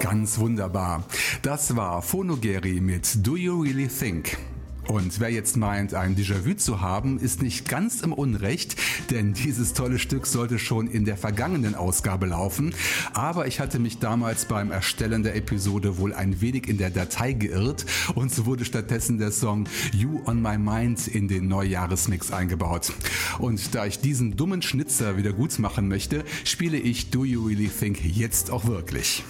Ganz wunderbar. Das war Phonogeri mit Do You Really Think? Und wer jetzt meint, ein Déjà-vu zu haben, ist nicht ganz im Unrecht, denn dieses tolle Stück sollte schon in der vergangenen Ausgabe laufen. Aber ich hatte mich damals beim Erstellen der Episode wohl ein wenig in der Datei geirrt und so wurde stattdessen der Song You on My Mind in den Neujahresmix eingebaut. Und da ich diesen dummen Schnitzer wieder gut machen möchte, spiele ich Do You Really Think jetzt auch wirklich.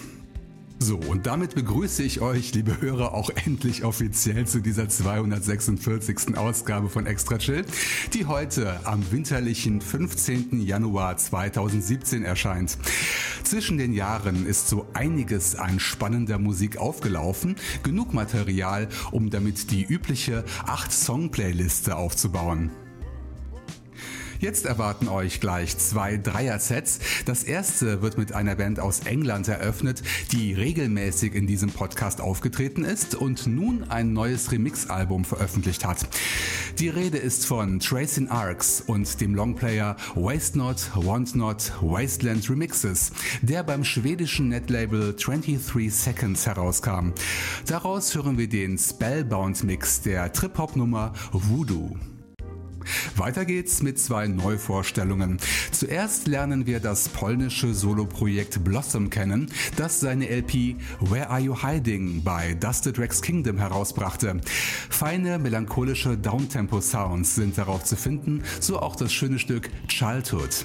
So, und damit begrüße ich euch, liebe Hörer, auch endlich offiziell zu dieser 246. Ausgabe von Extra Chill, die heute am winterlichen 15. Januar 2017 erscheint. Zwischen den Jahren ist so einiges an spannender Musik aufgelaufen, genug Material, um damit die übliche 8-Song-Playliste aufzubauen. Jetzt erwarten euch gleich zwei Dreier-Sets. Das erste wird mit einer Band aus England eröffnet, die regelmäßig in diesem Podcast aufgetreten ist und nun ein neues Remix-Album veröffentlicht hat. Die Rede ist von Tracing Arcs und dem Longplayer Waste Not, Want Not, Wasteland Remixes, der beim schwedischen Netlabel 23 Seconds herauskam. Daraus hören wir den Spellbound Mix der Trip-Hop-Nummer Voodoo. Weiter geht's mit zwei Neuvorstellungen. Zuerst lernen wir das polnische Soloprojekt Blossom kennen, das seine LP Where Are You Hiding bei Dusted Rex Kingdom herausbrachte. Feine, melancholische Downtempo-Sounds sind darauf zu finden, so auch das schöne Stück Childhood.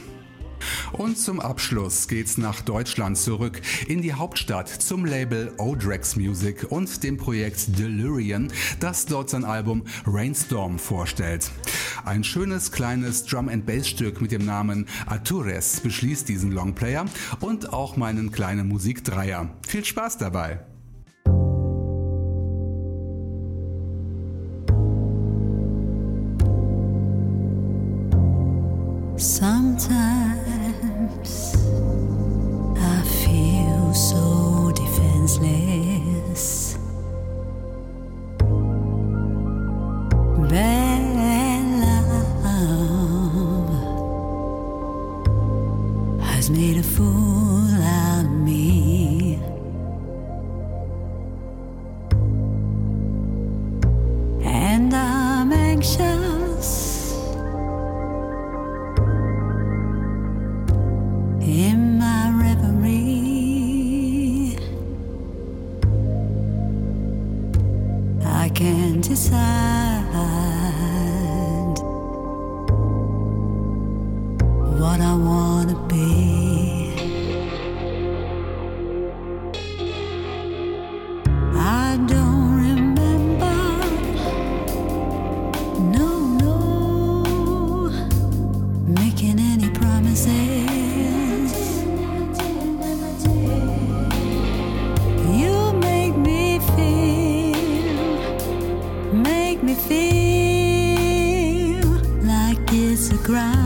Und zum Abschluss geht's nach Deutschland zurück, in die Hauptstadt zum Label Odrex Music und dem Projekt Delirian, das dort sein Album Rainstorm vorstellt. Ein schönes kleines Drum and Bass Stück mit dem Namen Atures beschließt diesen Longplayer und auch meinen kleinen Musikdreier. Viel Spaß dabei! Sometimes feel like it's a crime.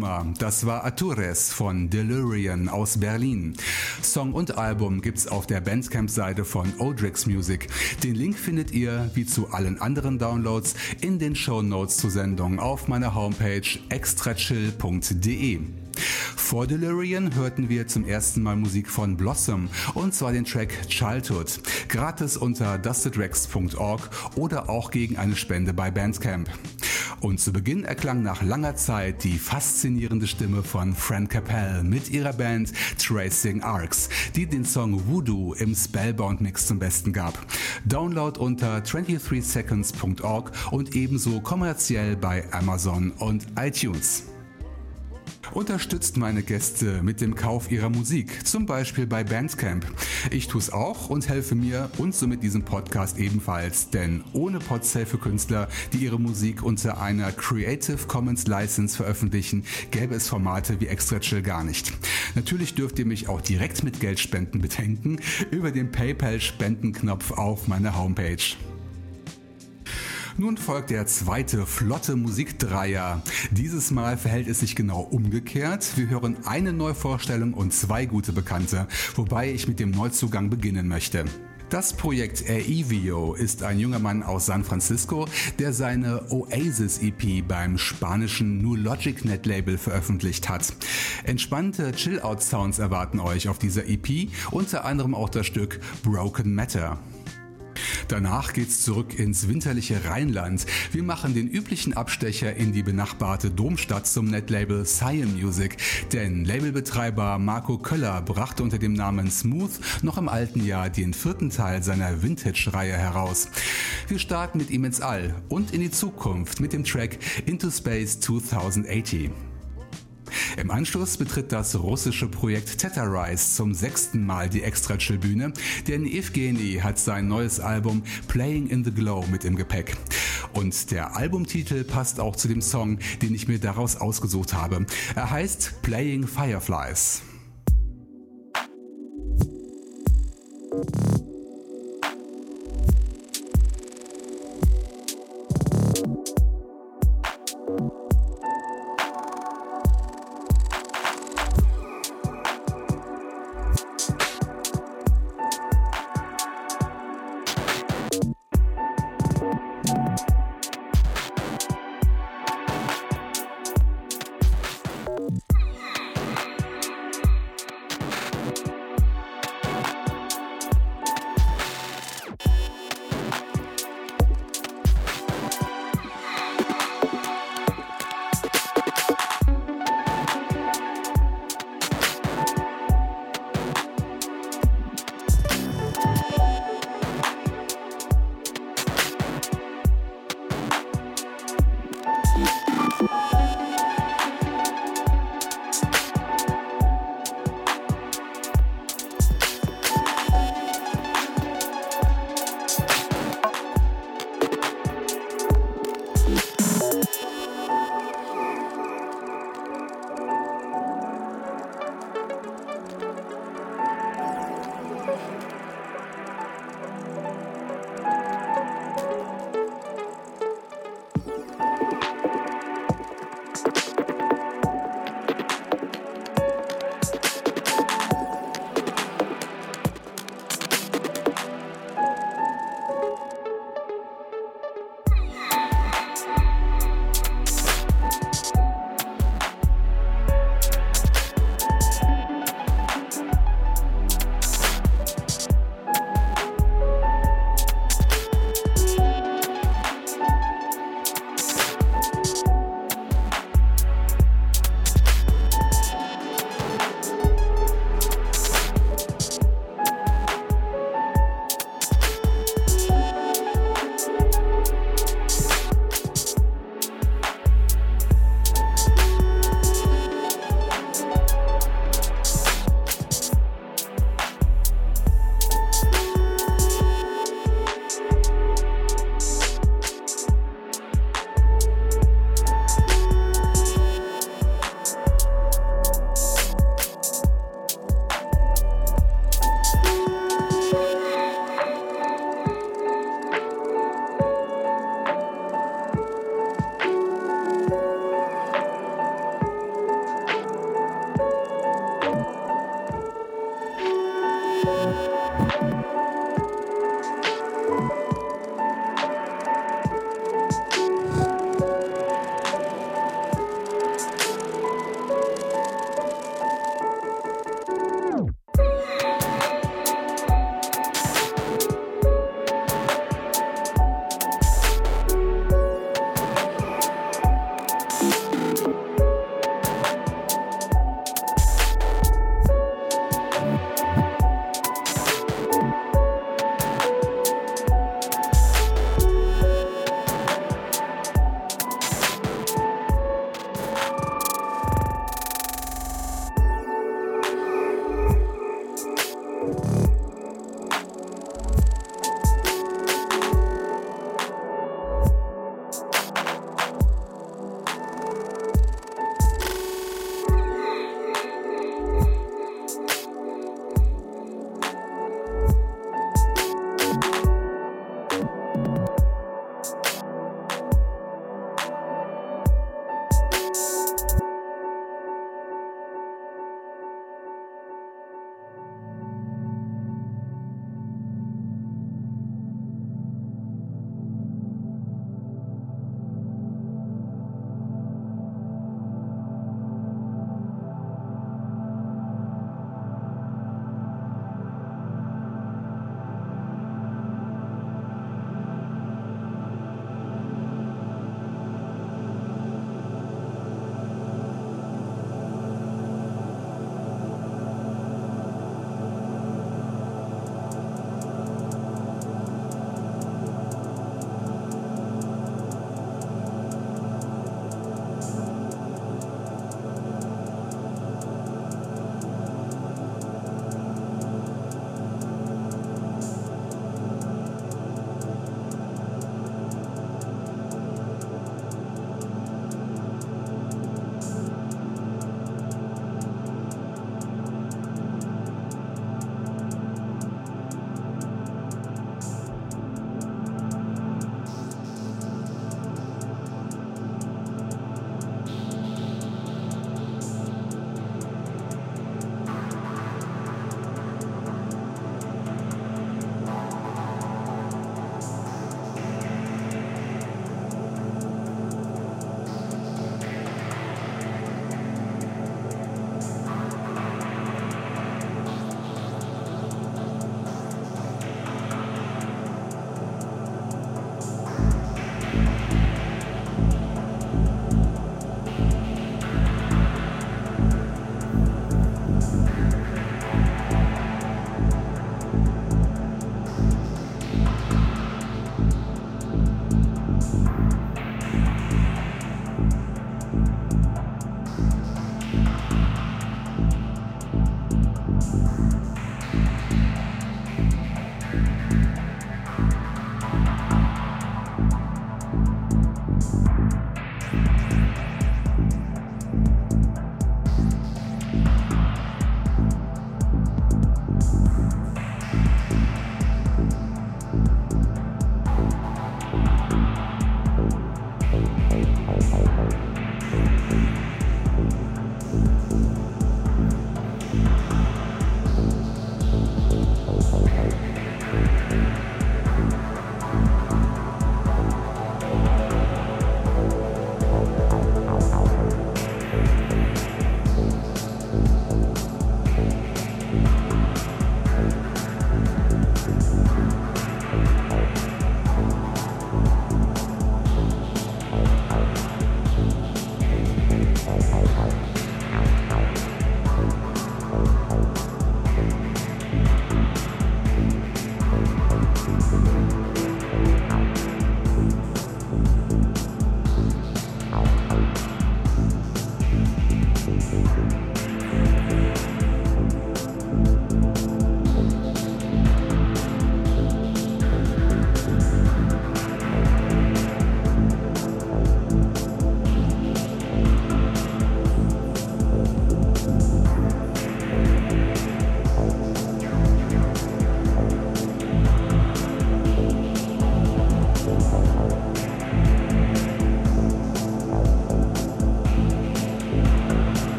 Nummer. Das war Atures von Delirian aus Berlin. Song und Album gibt's auf der Bandcamp-Seite von Odrix Music. Den Link findet ihr, wie zu allen anderen Downloads, in den Show Notes zur Sendung auf meiner Homepage extrachill.de. Vor Delirian hörten wir zum ersten Mal Musik von Blossom und zwar den Track Childhood, gratis unter dustedrex.org oder auch gegen eine Spende bei Bandcamp. Und zu Beginn erklang nach langer Zeit die faszinierende Stimme von Fran Capel mit ihrer Band Tracing Arcs, die den Song Voodoo im Spellbound Mix zum Besten gab. Download unter 23seconds.org und ebenso kommerziell bei Amazon und iTunes. Unterstützt meine Gäste mit dem Kauf ihrer Musik, zum Beispiel bei Bandcamp. Ich tue es auch und helfe mir und somit diesem Podcast ebenfalls, denn ohne Podsale für Künstler, die ihre Musik unter einer Creative Commons License veröffentlichen, gäbe es Formate wie Extra Chill gar nicht. Natürlich dürft ihr mich auch direkt mit Geldspenden bedenken über den PayPal-Spendenknopf auf meiner Homepage. Nun folgt der zweite flotte Musikdreier. Dieses Mal verhält es sich genau umgekehrt. Wir hören eine Neuvorstellung und zwei gute Bekannte, wobei ich mit dem Neuzugang beginnen möchte. Das Projekt Aevio ist ein junger Mann aus San Francisco, der seine Oasis EP beim spanischen New Logic Net Label veröffentlicht hat. Entspannte Chill-Out-Sounds erwarten euch auf dieser EP, unter anderem auch das Stück Broken Matter. Danach geht's zurück ins winterliche Rheinland. Wir machen den üblichen Abstecher in die benachbarte Domstadt zum Netlabel Cyan Music, denn Labelbetreiber Marco Köller brachte unter dem Namen Smooth noch im alten Jahr den vierten Teil seiner Vintage-Reihe heraus. Wir starten mit ihm ins All und in die Zukunft mit dem Track Into Space 2080. Im Anschluss betritt das russische Projekt Tetarize zum sechsten Mal die Extra-Chill-Bühne, denn Evgeny hat sein neues Album Playing in the Glow mit im Gepäck. Und der Albumtitel passt auch zu dem Song, den ich mir daraus ausgesucht habe. Er heißt Playing Fireflies.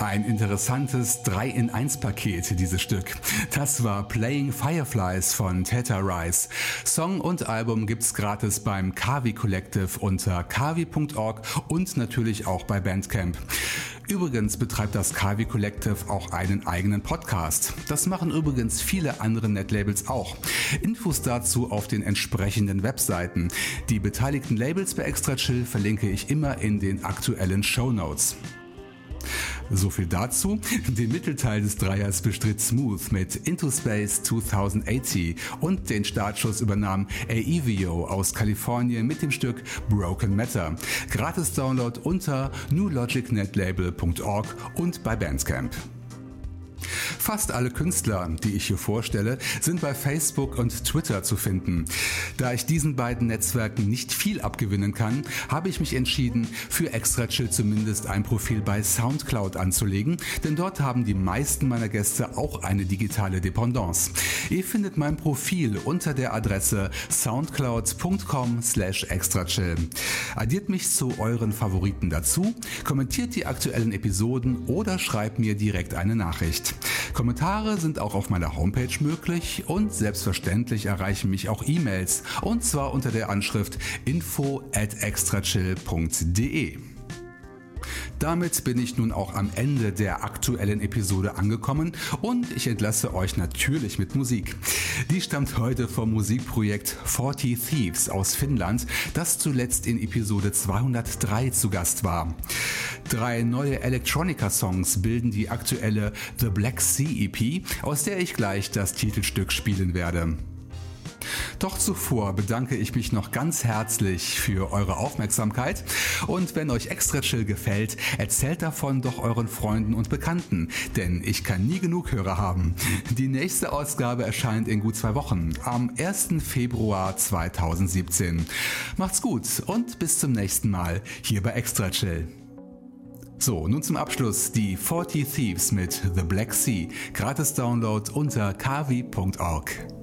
Ein interessantes 3-in-1-Paket, dieses Stück. Das war Playing Fireflies von Theta Rise. Song und Album gibt's gratis beim Kavi Collective unter kavi.org und natürlich auch bei Bandcamp. Übrigens betreibt das Kavi Collective auch einen eigenen Podcast. Das machen übrigens viele andere Netlabels auch. Infos dazu auf den entsprechenden Webseiten. Die beteiligten Labels bei Extra Chill verlinke ich immer in den aktuellen Show Notes. So viel dazu. Den Mittelteil des Dreiers bestritt Smooth mit Into Space 2080 und den Startschuss übernahm Aevio aus Kalifornien mit dem Stück Broken Matter. Gratis Download unter newlogicnetlabel.org und bei Bandcamp. Fast alle Künstler, die ich hier vorstelle, sind bei Facebook und Twitter zu finden. Da ich diesen beiden Netzwerken nicht viel abgewinnen kann, habe ich mich entschieden, für Extra Chill zumindest ein Profil bei Soundcloud anzulegen, denn dort haben die meisten meiner Gäste auch eine digitale Dependance. Ihr findet mein Profil unter der Adresse soundcloud.com slash extrachill. Addiert mich zu euren Favoriten dazu, kommentiert die aktuellen Episoden oder schreibt mir direkt eine Nachricht. Kommentare sind auch auf meiner Homepage möglich und selbstverständlich erreichen mich auch E-Mails und zwar unter der Anschrift info at extrachill.de. Damit bin ich nun auch am Ende der aktuellen Episode angekommen und ich entlasse euch natürlich mit Musik. Die stammt heute vom Musikprojekt 40 Thieves aus Finnland, das zuletzt in Episode 203 zu Gast war. Drei neue Electronica-Songs bilden die aktuelle The Black Sea EP, aus der ich gleich das Titelstück spielen werde. Doch zuvor bedanke ich mich noch ganz herzlich für eure Aufmerksamkeit und wenn euch Extra Chill gefällt, erzählt davon doch euren Freunden und Bekannten, denn ich kann nie genug Hörer haben. Die nächste Ausgabe erscheint in gut zwei Wochen, am 1. Februar 2017. Macht's gut und bis zum nächsten Mal hier bei Extra Chill. So, nun zum Abschluss die 40 Thieves mit The Black Sea. Gratis Download unter kavi.org.